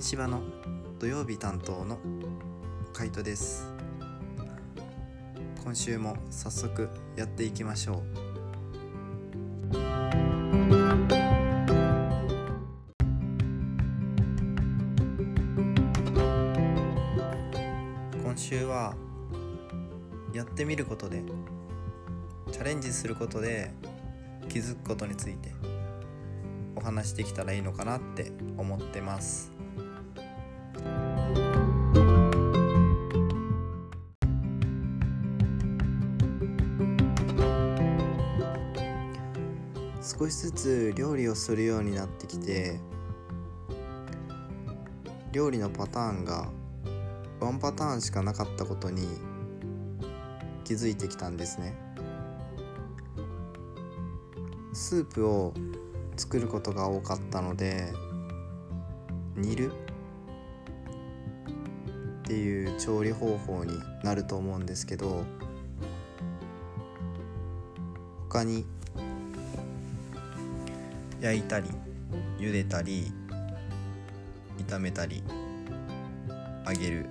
豆柴の土曜日担当のカイトです。今週も早速やっていきましょう。今週はやってみることでチャレンジすることで気づくことについてお話できたらいいのかなって思ってます。少しずつ料理をするようになってきて料理のパターンがワンパターンしかなかったことに気づいてきたんですね。スープを作ることが多かったので煮るっていう調理方法になると思うんですけど他に焼いたり茹でたり炒めたり揚げる。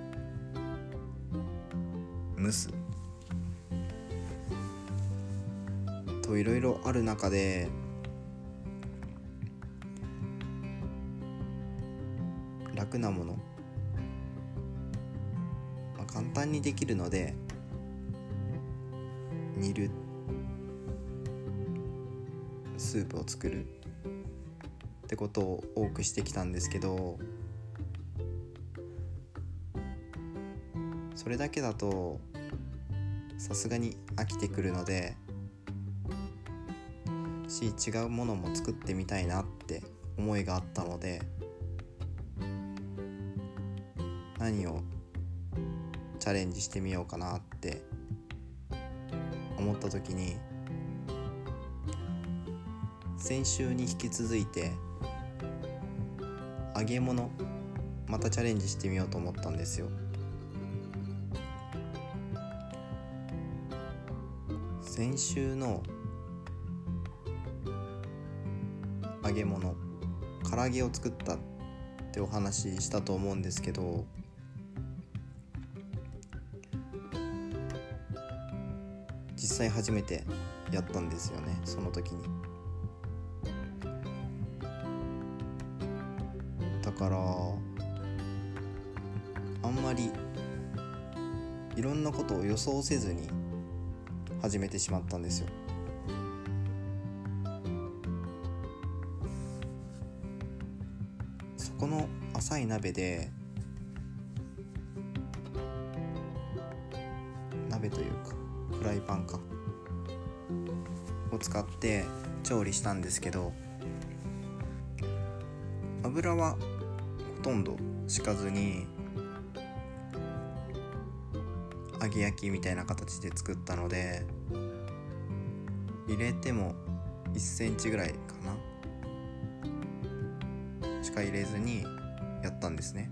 蒸す。といろいろある中で楽なもの、まあ、簡単にできるので煮る。スープを作る。ことを多くしてきたんですけどそれだけだとさすがに飽きてくるのでし違うものも作ってみたいなって思いがあったので何をチャレンジしてみようかなって思った時に先週に引き続いて揚げ物またチャレンジしてみようと思ったんですよ。先週の揚げ物唐揚げを作ったってお話ししたと思うんですけど実際初めてやったんですよねその時に。からあんまりいろんなことを予想せずに始めてしまったんですよ。そこの浅い鍋で鍋というかフライパンかを使って調理したんですけど油はとんど敷かずに揚げ焼きみたいな形で作ったので入れても1センチぐらいかな。しか入れずにやったんですね。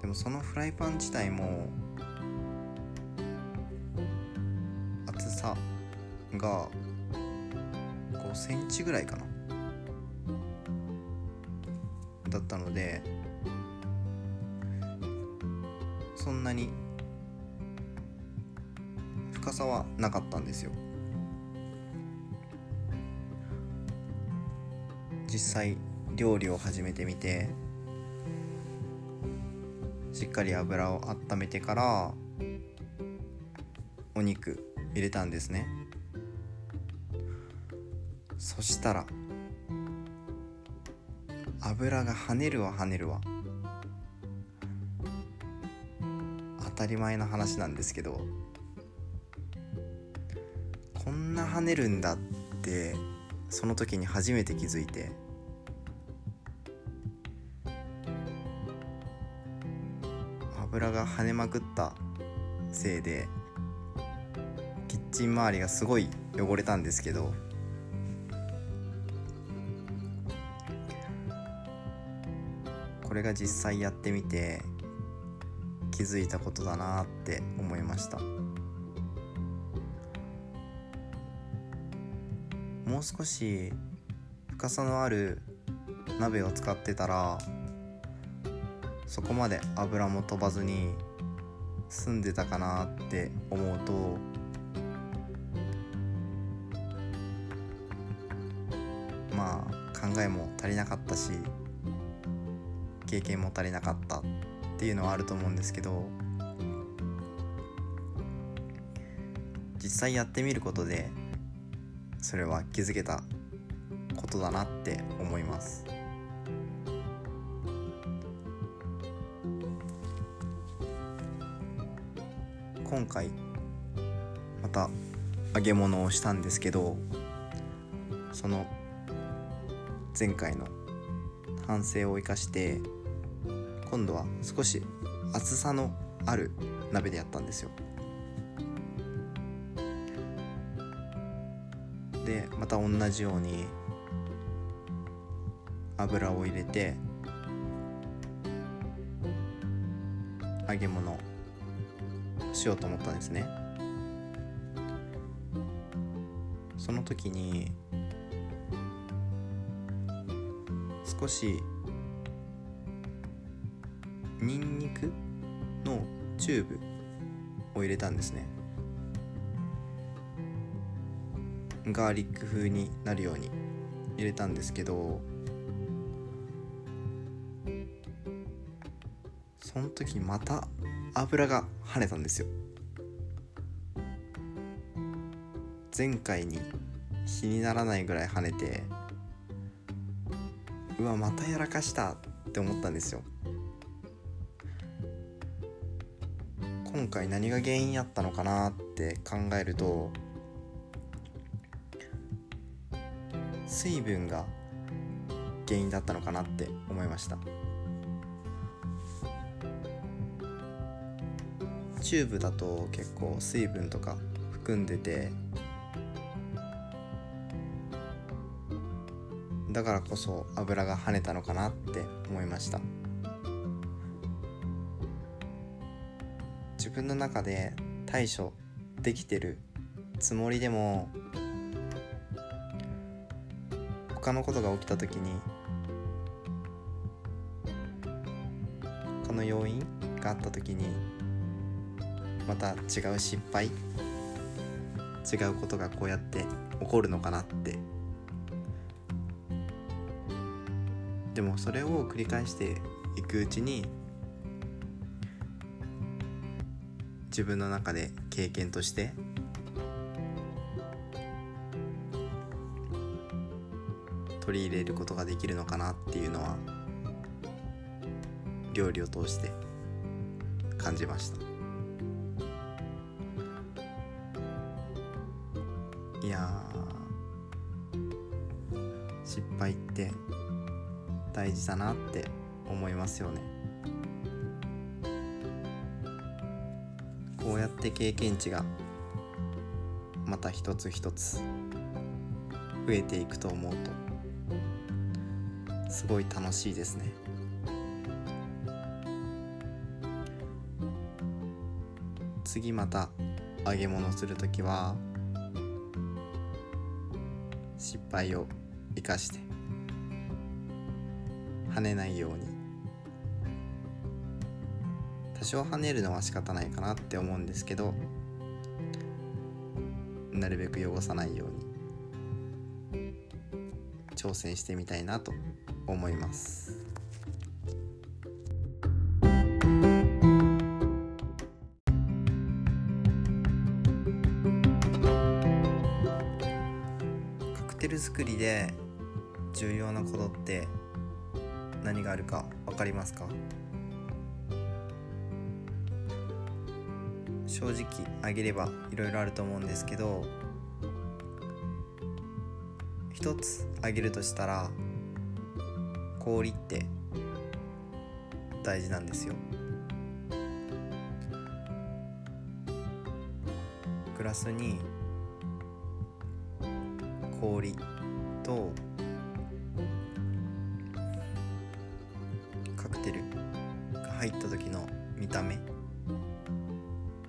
でもそのフライパン自体も厚さが5センチぐらいかな。だったのでそんなに深さはなかったんですよ。実際料理を始めてみてしっかり油を温めてからお肉入れたんですね。そしたら油が跳ねるわ跳ねるわ。当たり前の話なんですけど。こんな跳ねるんだってその時に初めて気づいて。油が跳ねまくったせいでキッチン周りがすごい汚れたんですけど。これが実際やってみて気づいたことだなって思いました。もう少し深さのある鍋を使ってたらそこまで油も飛ばずに済んでたかなって思うとまあ考えも足りなかったし経験も足りなかったっていうのはあると思うんですけど実際やってみることでそれは気づけたことだなって思います。今回また揚げ物をしたんですけどその前回の反省を生かして今度は少し厚さのある鍋でやったんですよ。でまた同じように油を入れて揚げ物しようと思ったんですね。その時に少しニンニクのチューブを入れたんですね。ガーリック風になるように入れたんですけどその時また油が跳ねたんですよ。前回に気にならないぐらい跳ねてうわまたやらかしたって思ったんですよ。今回何が原因やったのかなって考えると水分が原因だったのかなって思いました。チューブだと結構水分とか含んでてだからこそ油が跳ねたのかなって思いました。分の中で対処できてるつもりでも他のことが起きた時に他の要因があった時にまた違う失敗違うことがこうやって起こるのかなって。でもそれを繰り返していくうちに自分の中で経験として。取り入れることができるのかなっていうのは料理を通して感じました。いや失敗って大事だなって思いますよね。って経験値がまた一つ一つ増えていくと思うとすごい楽しいですね。次また揚げ物する時は失敗を生かして跳ねないように多少跳ねるのは仕方ないかなって思うんですけどなるべく汚さないように挑戦してみたいなと思います。カクテル作りで重要なことって何があるか分かりますか？正直あげればいろいろあると思うんですけど一つあげるとしたら氷って大事なんですよ。グラスに氷とカクテルが入った時の見た目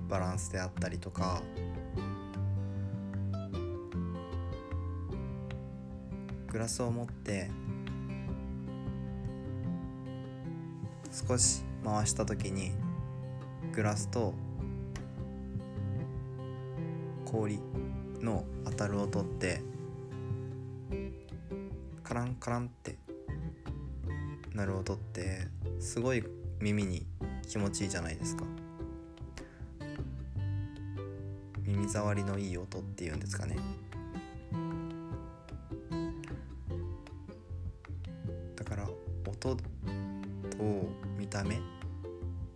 バランスであったりとか。グラスを持って少し回した時にグラスと氷の当たる音ってカランカランってなる音ってすごい耳に気持ちいいじゃないですか。耳障りのいい音っていうんですかね。だから音と見た目っ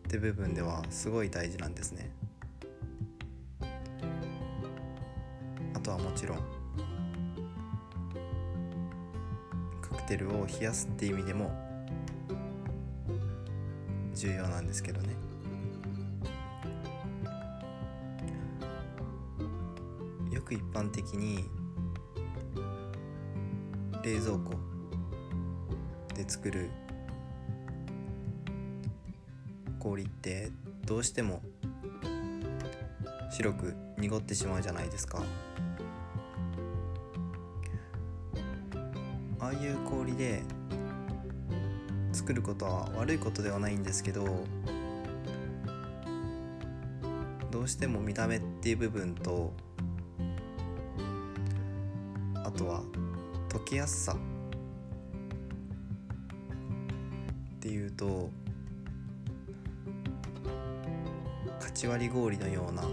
て部分ではすごい大事なんですね。あとはもちろんカクテルを冷やすって意味でも重要なんですけどね。く一般的に冷蔵庫で作る氷ってどうしても白く濁ってしまうじゃないですか。ああいう氷で作ることは悪いことではないんですけどどうしても見た目っていう部分ととは溶けやすさ。っていうとかち割り氷のような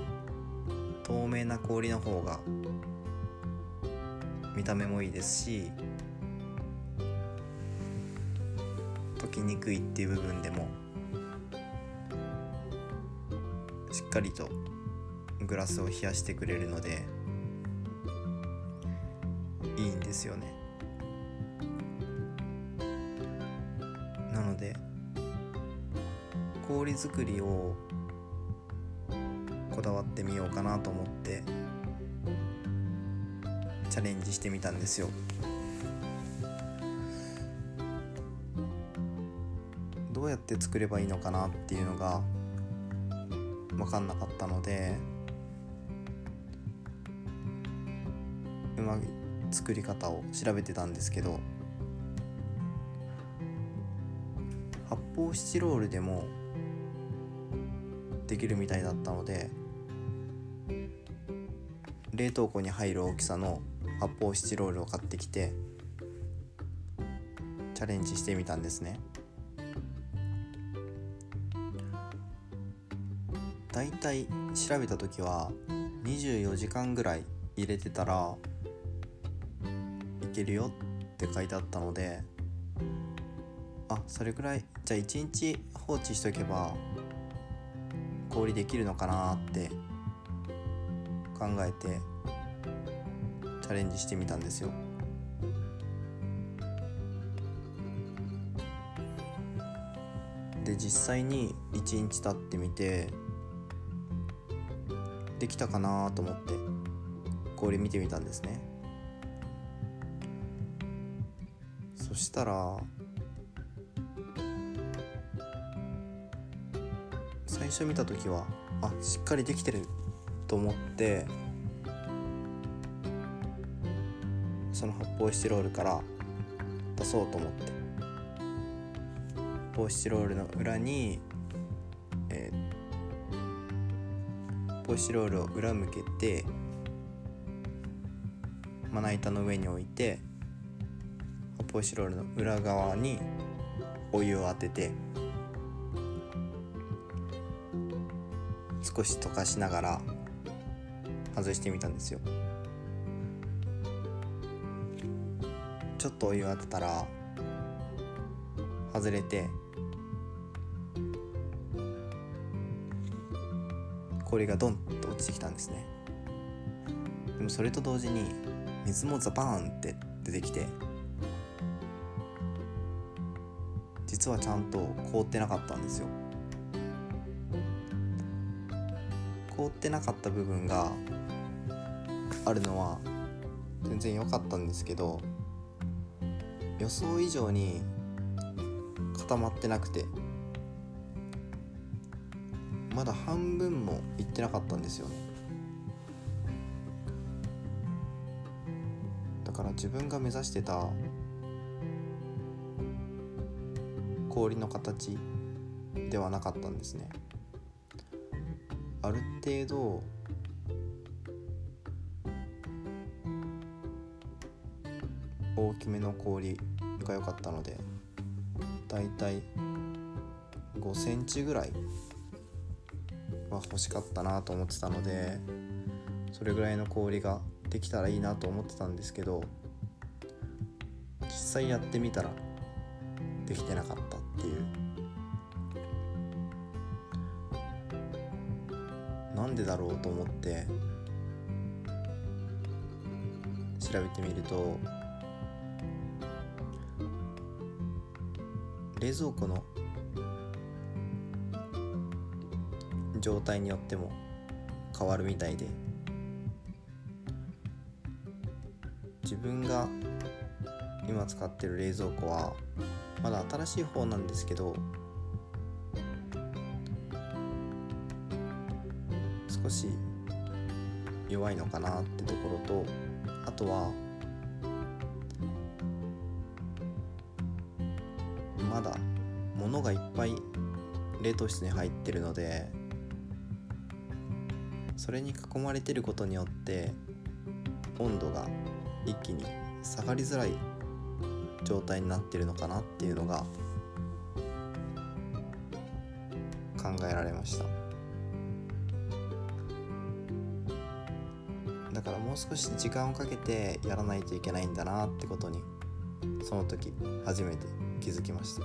透明な氷の方が見た目もいいですし溶きにくいっていう部分でもしっかりとグラスを冷やしてくれるのでですよね。なので氷作りをこだわってみようかなと思ってチャレンジしてみたんですよ。どうやって作ればいいのかなっていうのが分かんなかったのでうま作り方を調べてたんですけど発泡スチロールでもできるみたいだったので冷凍庫に入る大きさの発泡スチロールを買ってきてチャレンジしてみたんですね。だいたい調べた時は24時間ぐらい入れてたらけるよって書いてあったのであそれぐらいじゃあ1日放置しとけば氷できるのかなって考えてチャレンジしてみたんですよ。で実際に1日経ってみてできたかなと思って氷見てみたんですね。したら最初見た時はあしっかりできてると思ってその発泡スチロールから出そうと思って。発泡スチロールの裏に、えー、発泡スチロールを裏向けてまな板の上に置いて発泡スチロールの裏側にお湯を当てて少し溶かしながら外してみたんですよちょっとお湯当てたら外れて氷がドンと落ちてきたんですねでもそれと同時に水もザバーンって出てきて実はちゃんと凍ってなかったんですよ。凍ってなかった部分があるのは全然良かったんですけど予想以上に固まってなくてまだ半分もいってなかったんですよね。だから自分が目指してた氷の形ではなかったんですね。ある程度大きめの氷が良かったのでだいたい5センチぐらいは欲しかったなと思ってたのでそれぐらいの氷ができたらいいなと思ってたんですけど実際やってみたらできてなかった。っていう。なんでだろうと思って調べてみると冷蔵庫の状態によっても変わるみたいで自分が今使ってる冷蔵庫はまだ新しい方なんですけど少し弱いのかなってところとあとはまだ物がいっぱい冷凍室に入ってるのでそれに囲まれてることによって温度が一気に下がりづらい状態になってるのかなっていうのが考えられました。だからもう少し時間をかけてやらないといけないんだなってことにその時初めて気づきました。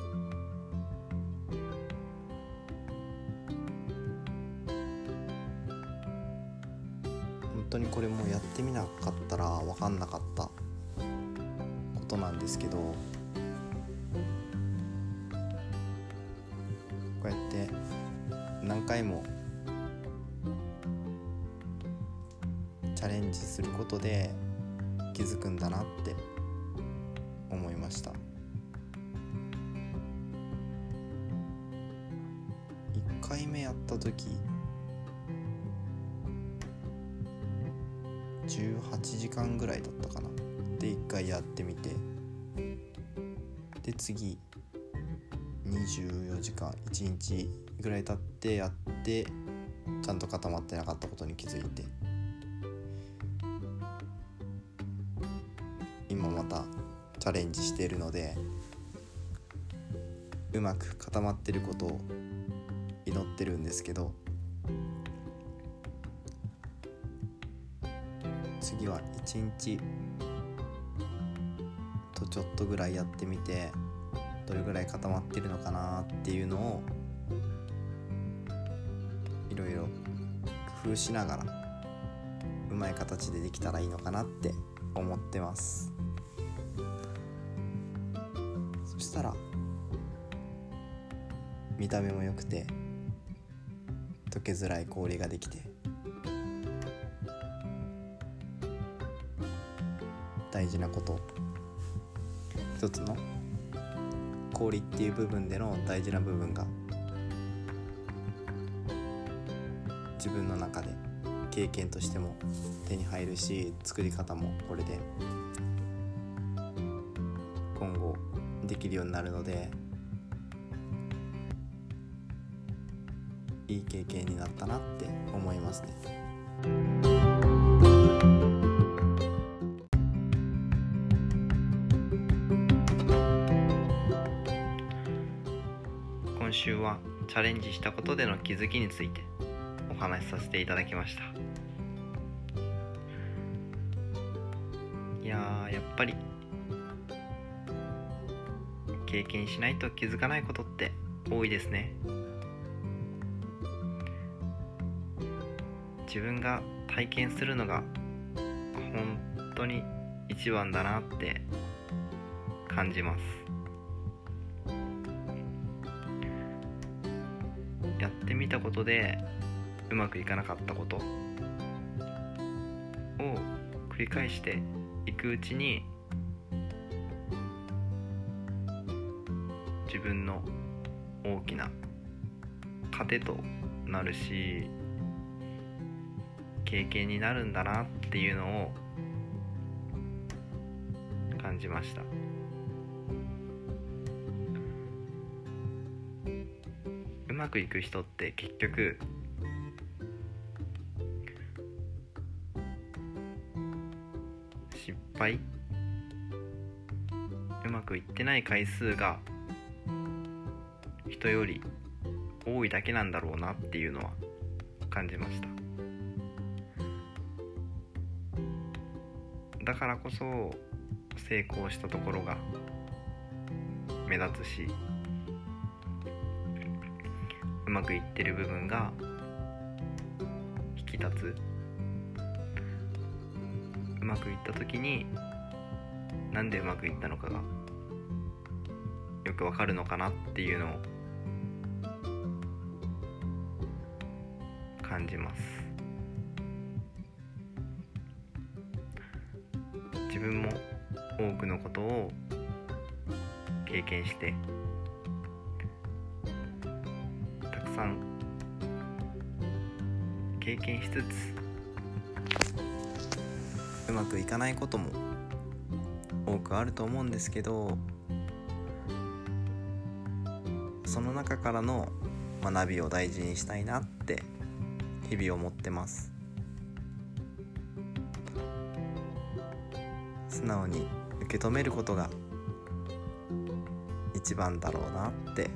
本当にこれもやってみなかったら分かんなかったですけどこうやって何回もチャレンジすることで気づくんだなって思いました。1回目やった時18時間ぐらいだったかな。で1回やってみて次24時間1日ぐらい経ってやってちゃんと固まってなかったことに気づいて。今またチャレンジしているのでうまく固まってることを祈ってるんですけど次は1日とちょっとぐらいやってみてどれぐらい固まってるのかなっていうのをいろいろ工夫しながらうまい形でできたらいいのかなって思ってます。そしたら見た目も良くて溶けづらい氷ができて大事なこと一つの氷っていう部分での大事な部分が自分の中で経験としても手に入るし作り方もこれで今後できるようになるのでいい経験になったなって思いますね。週はチャレンジしたことでの気づきについてお話しさせていただきました。いややっぱり経験しないと気づかないことって多いですね。自分が体験するのが本当に一番だなって感じます。やってみたことでうまくいかなかったことを繰り返していくうちに自分の大きな糧となるし経験になるんだなっていうのを感じました。まくいく人って結局失敗？うまくいってない回数が人より多いだけなんだろうなっていうのは感じました。だからこそ成功したところが目立つしまくいってる部分が引き立つ。うまくいった時になんでうまくいったのかがよくわかるのかなっていうのを感じます。自分も多くのことを経験してさん。経験しつつ。うまくいかないことも。多くあると思うんですけど。その中からの学びを大事にしたいなって日々思ってます。素直に受け止めることが一番だろうなって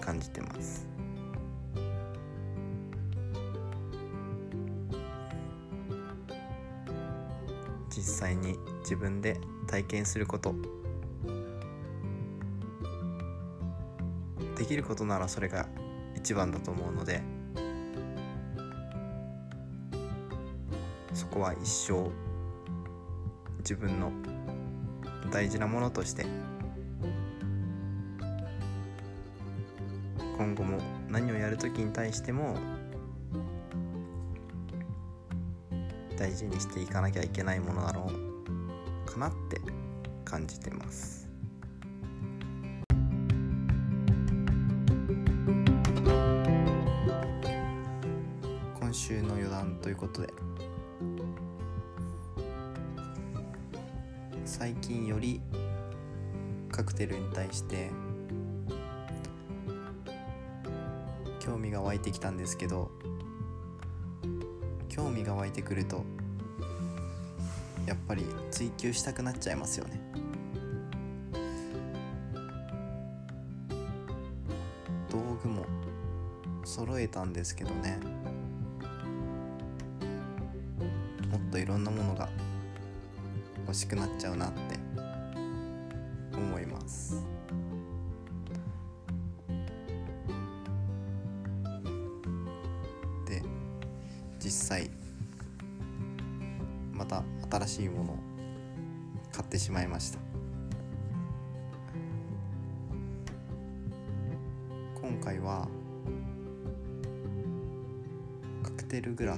感じてます。際に自分で体験すること。できることならそれが一番だと思うので。そこは一生自分の大事なものとして。今後も何をやる時に対しても大事にしていかなきゃいけないものだろうかなって感じてます。今週の余談ということで。最近よりカクテルに対して興味が湧いてきたんですけど興味が湧いてくるとやっぱり追求したくなっちゃいますよね。道具も揃えたんですけどね。もっといろんなものが欲しくなっちゃうなって思います。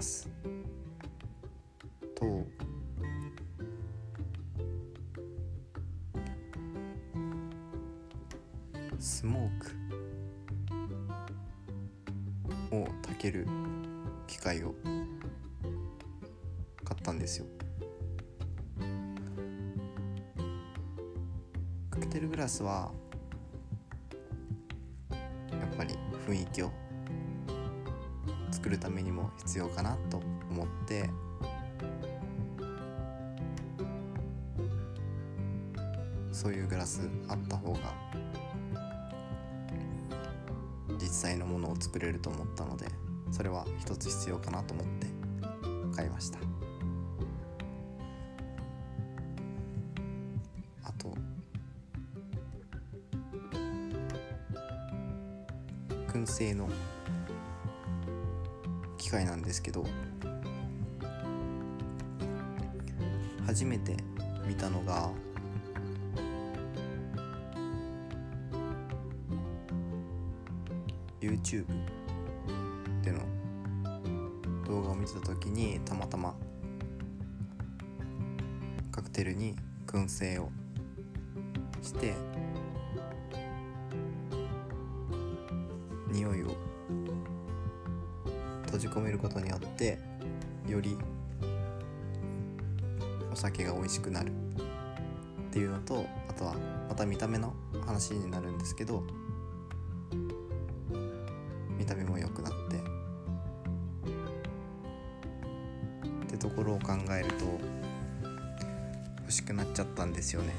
クテルグラスとスモークを炊ける機械を買ったんですよ。カクテルグラスはやっぱり雰囲気を作るためにも必要かなと思って。そういうグラスあった方が実際のものを作れると思ったのでそれは一つ必要かなと思って買いました。あと燻製の機械なんですけど初めて見たのが YouTube での動画を見てた時にたまたまカクテルに燻製をして匂いをじ込めることによってよりお酒が美味しくなる。っていうのとあとはまた見た目の話になるんですけど見た目も良くなってってところを考えると欲しくなっちゃったんですよね。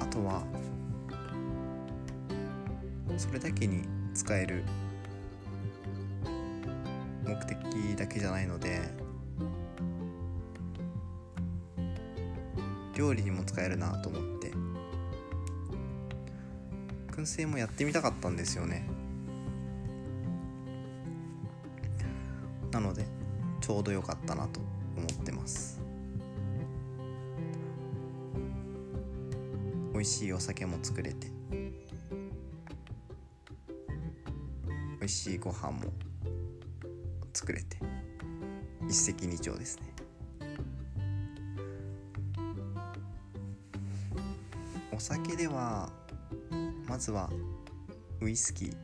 あとはそれだけに使えるなと思って。燻製もやってみたかったんですよね。なのでちょうど良かったなと思ってます。美味しいお酒も作れて。美味しいご飯も作れて。一石二鳥ですね。お酒ではまずはウイスキー。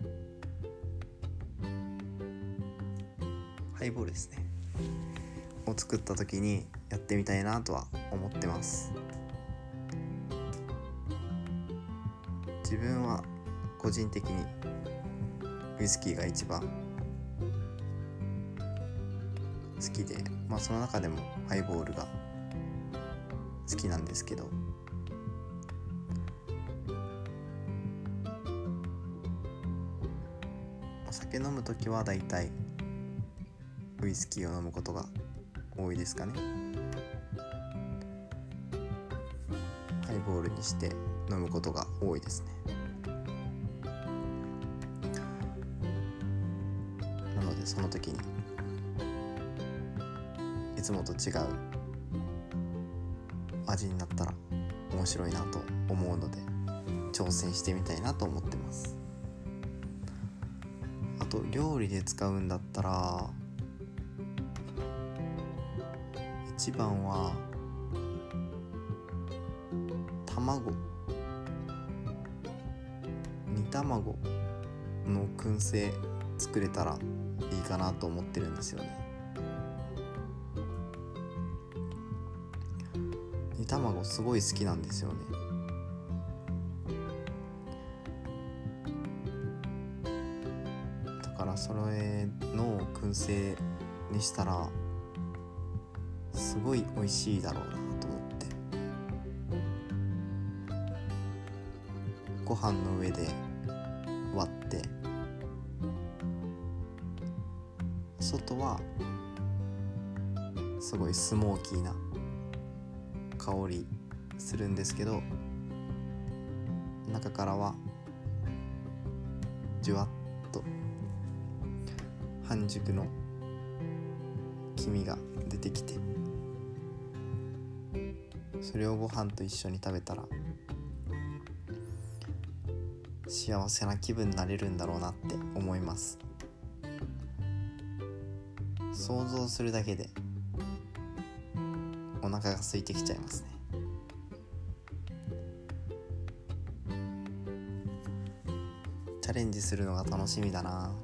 ハイボールですね。を作った時にやってみたいなとは思ってます。自分は個人的にウイスキーが一番好きでまあその中でもハイボールが好きなんですけど。酒飲む時はだいたいウイスキーを飲むことが多いですかね。ハイボールにして飲むことが多いですね。なのでその時にいつもと違う味になったら面白いなと思うので挑戦してみたいなと思ってます。料理で使うんだったら一番は卵。煮卵の燻製作れたらいいかなと思ってるんですよね。煮卵すごい好きなんですよね。の燻製にしたらすごい美味しいだろうなと思って。ご飯の上で割って外はすごいスモーキーな香りするんですけど中からは半熟の黄身が出てきてそれをご飯と一緒に食べたら幸せな気分になれるんだろうなって思います。想像するだけでお腹が空いてきちゃいますね。チャレンジするのが楽しみだな。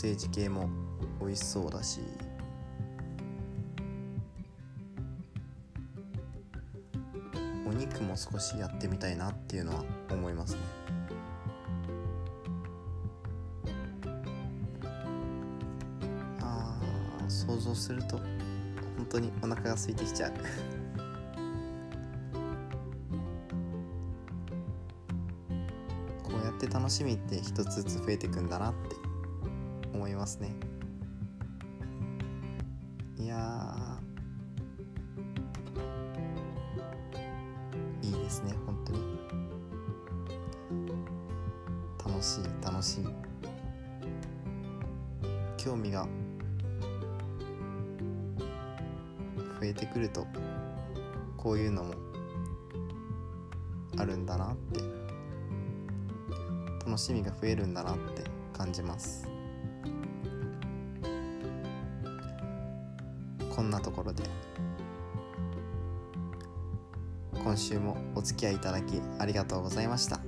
セージ系も美味しそうだし。お肉も少しやってみたいなっていうのは思いますね。あー想像すると本当にお腹が空いてきちゃう。こうやって楽しみって一つずつ増えていくんだなって。思いますね。いやいいですね本当に。楽しい楽しい。興味が増えてくるとこういうのもあるんだなって楽しみが増えるんだなって感じます。こんなところで。今週もお付き合いいただきありがとうございました。